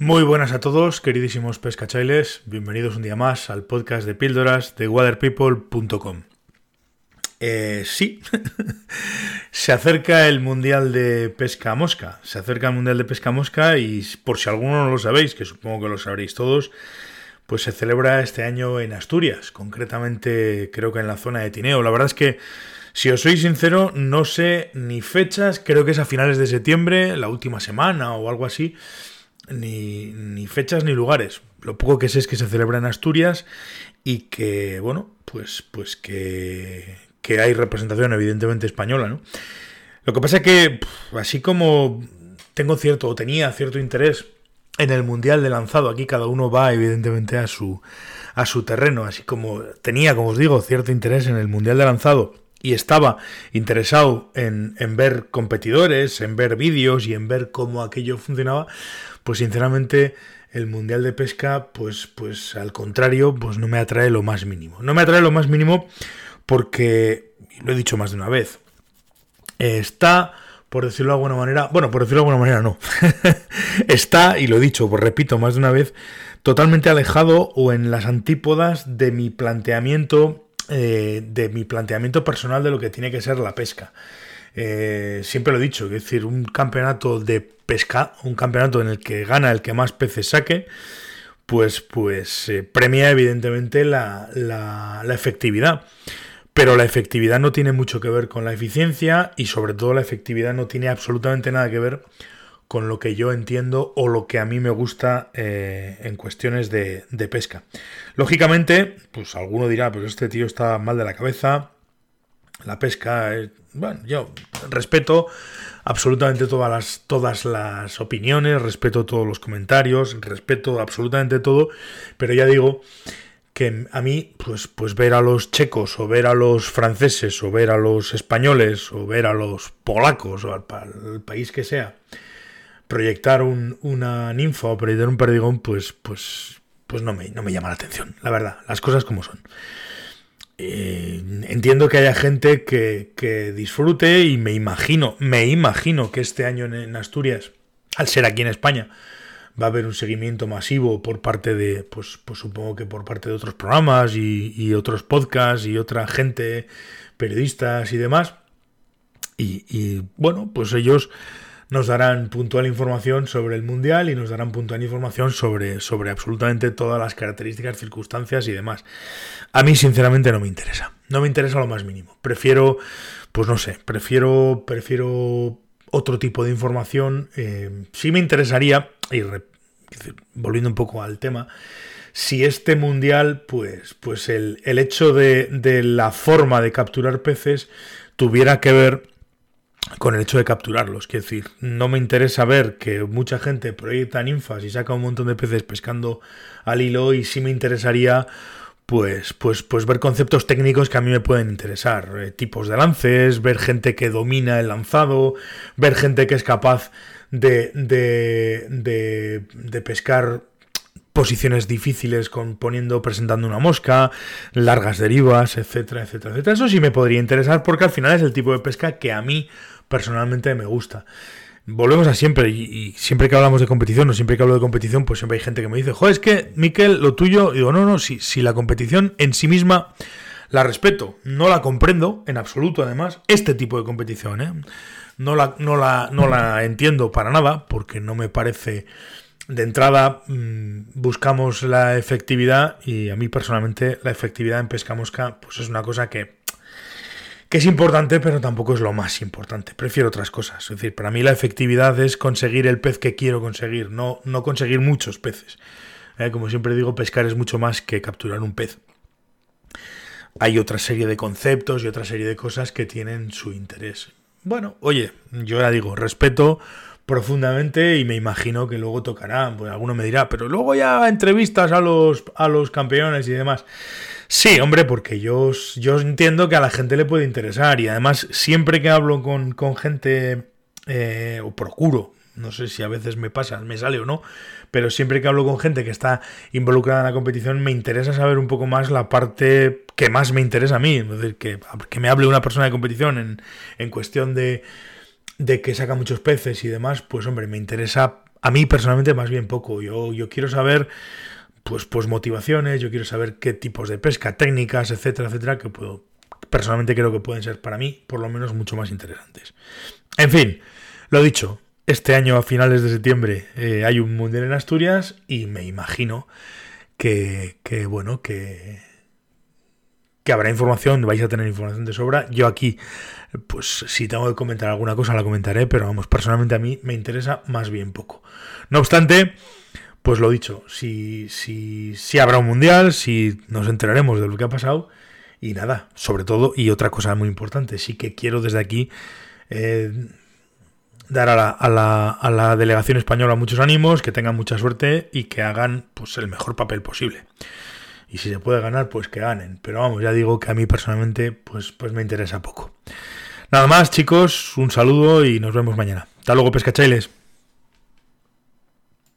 Muy buenas a todos, queridísimos pescachailes. Bienvenidos un día más al podcast de píldoras de waterpeople.com. Eh, sí, se acerca el Mundial de Pesca Mosca. Se acerca el Mundial de Pesca Mosca y por si alguno no lo sabéis, que supongo que lo sabréis todos, pues se celebra este año en Asturias, concretamente creo que en la zona de Tineo. La verdad es que, si os soy sincero, no sé ni fechas, creo que es a finales de septiembre, la última semana o algo así ni, fechas ni lugares. Lo poco que sé es que se celebra en Asturias y que, bueno, pues, pues que, que hay representación evidentemente española, ¿no? Lo que pasa es que, así como tengo cierto, o tenía cierto interés en el Mundial de lanzado, aquí cada uno va evidentemente a su, a su terreno, así como tenía, como os digo, cierto interés en el Mundial de lanzado y estaba interesado en, en ver competidores, en ver vídeos y en ver cómo aquello funcionaba, pues sinceramente el Mundial de Pesca, pues, pues al contrario, pues no me atrae lo más mínimo. No me atrae lo más mínimo porque, lo he dicho más de una vez, está, por decirlo de alguna manera, bueno, por decirlo de alguna manera no, está, y lo he dicho, pues repito más de una vez, totalmente alejado o en las antípodas de mi planteamiento, eh, de mi planteamiento personal de lo que tiene que ser la pesca. Eh, siempre lo he dicho, es decir, un campeonato de pesca, un campeonato en el que gana el que más peces saque, pues, pues eh, premia evidentemente la, la, efectividad. Pero la efectividad no tiene mucho que ver con la eficiencia y sobre todo la efectividad no tiene absolutamente nada que ver con lo que yo entiendo o lo que a mí me gusta eh, en cuestiones de, de, pesca. Lógicamente, pues alguno dirá, pues este tío está mal de la cabeza, la pesca, bueno, yo respeto absolutamente todas las, todas las opiniones, respeto todos los comentarios, respeto absolutamente todo, pero ya digo que a mí, pues, pues ver a los checos, o ver a los franceses, o ver a los españoles, o ver a los polacos, o al, país que sea, proyectar una ninfa o proyectar un perdigón, pues, pues, pues no me, no me llama la atención, la verdad, las cosas como son. Eh, entiendo que haya gente que, disfrute y me imagino, me imagino que este año en, Asturias, al ser aquí en España, va a haber un seguimiento masivo por parte de, pues, pues supongo que por parte de otros programas y, otros podcasts y otra gente, periodistas y demás. y bueno, pues ellos nos darán puntual información sobre el Mundial y nos darán puntual información sobre, sobre absolutamente todas las características, circunstancias y demás. A mí, sinceramente, no me interesa. No me interesa lo más mínimo. Prefiero, pues no sé, prefiero, prefiero otro tipo de información. Eh, sí me interesaría, y volviendo un poco al tema, si este mundial, pues, pues el, el hecho de, de la forma de capturar peces tuviera que ver con el hecho de capturarlos. Quiero decir, no me interesa ver que mucha gente proyecta ninfas y saca un montón de peces pescando al hilo y sí me interesaría pues, pues, pues ver conceptos técnicos que a mí me pueden interesar. Eh, tipos de lances, ver gente que domina el lanzado, ver gente que es capaz de, de, de, de pescar posiciones difíciles con poniendo, presentando una mosca, largas derivas, etcétera, etcétera, etcétera. Eso sí me podría interesar porque al final es el tipo de pesca que a mí personalmente me gusta. Volvemos a siempre, y, siempre que hablamos de competición, o siempre que hablo de competición, pues siempre hay gente que me dice, joder, es que, Miquel, lo tuyo, digo, no, no, si, si la competición en sí misma la respeto, no la comprendo en absoluto, además, este tipo de competición, ¿eh? no, la, no, la, no la entiendo para nada, porque no me parece de entrada mm, buscamos la efectividad y a mí personalmente la efectividad en pesca mosca pues es una cosa que, que es importante pero tampoco es lo más importante. Prefiero otras cosas. Es decir, para mí la efectividad es conseguir el pez que quiero conseguir, no, no conseguir muchos peces. Eh, como siempre digo, pescar es mucho más que capturar un pez. Hay otra serie de conceptos y otra serie de cosas que tienen su interés. Bueno, oye, yo ya digo, respeto profundamente y me imagino que luego tocará, pues alguno me dirá, pero luego ya entrevistas a los, a los campeones y demás. Sí, hombre, porque yo, yo entiendo que a la gente le puede interesar y además siempre que hablo con, gente, eh, o procuro, no sé si a veces me pasa, me sale o no, pero siempre que hablo con gente que está involucrada en la competición, me interesa saber un poco más la parte que más me interesa a mí, es decir, que, que me hable una persona de competición en, en cuestión de de que saca muchos peces y demás, pues hombre, me interesa A mí personalmente más bien poco. Yo, yo quiero saber pues, pues motivaciones, yo quiero saber qué tipos de pesca, técnicas, etcétera, etcétera, que puedo, personalmente creo que pueden ser para mí por lo menos mucho más interesantes. En fin, lo dicho, este año a finales de septiembre eh, hay un mundial en Asturias y me imagino que, que bueno, que, que habrá información, vais a tener información de sobra. Yo aquí, pues si tengo que comentar alguna cosa, la comentaré, pero vamos, personalmente a mí me interesa más bien poco. No obstante, pues lo dicho, si, si, si habrá un mundial, si nos enteraremos de lo que ha pasado, y nada, sobre todo, y otra cosa muy importante, sí que quiero desde aquí eh, dar a la, a, la, a la, delegación española muchos ánimos, que tengan mucha suerte y que hagan pues el mejor papel posible y si se puede ganar, pues que ganen. Pero vamos, ya digo que a mí personalmente, pues, pues me interesa poco. Nada más, chicos, un saludo y nos vemos mañana. Hasta luego, pescachailes.